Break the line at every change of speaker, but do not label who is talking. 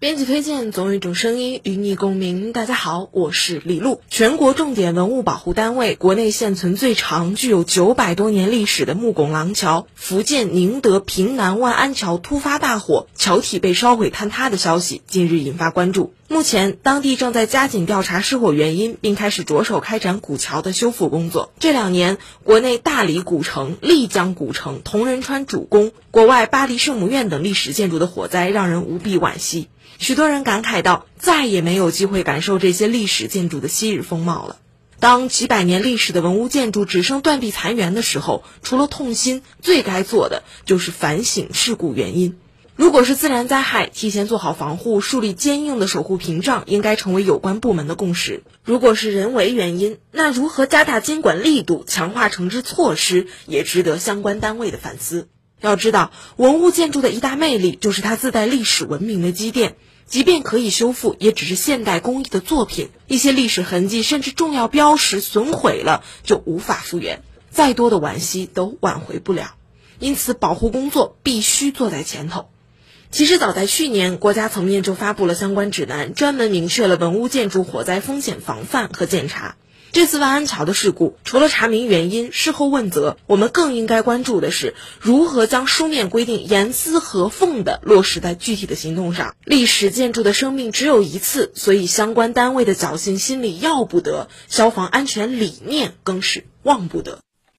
编辑推荐，总有一种声音与你共鸣。大家好，我是李璐。全国重点文物保护单位、国内现存最长、具有九百多年历史的木拱廊桥——福建宁德平南万安桥突发大火，桥体被烧毁坍塌的消息，近日引发关注。目前，当地正在加紧调查失火原因，并开始着手开展古桥的修复工作。这两年，国内大理古城、丽江古城、同仁川主宫、国外巴黎圣母院等历史建筑的火灾，让人无比惋惜。许多人感慨道：“再也没有机会感受这些历史建筑的昔日风貌了。”当几百年历史的文物建筑只剩断壁残垣的时候，除了痛心，最该做的就是反省事故原因。如果是自然灾害，提前做好防护，树立坚硬的守护屏障，应该成为有关部门的共识；如果是人为原因，那如何加大监管力度、强化惩治措施，也值得相关单位的反思。要知道，文物建筑的一大魅力就是它自带历史文明的积淀。即便可以修复，也只是现代工艺的作品。一些历史痕迹甚至重要标识损毁了，就无法复原。再多的惋惜都挽回不了。因此，保护工作必须坐在前头。其实，早在去年，国家层面就发布了相关指南，专门明确了文物建筑火灾风险防范和检查。这次万安桥的事故，除了查明原因、事后问责，我们更应该关注的是如何将书面规定严丝合缝地落实在具体的行动上。历史建筑的生命只有一次，所以相关单位的侥幸心理要不得，消防安全理念更是忘不得。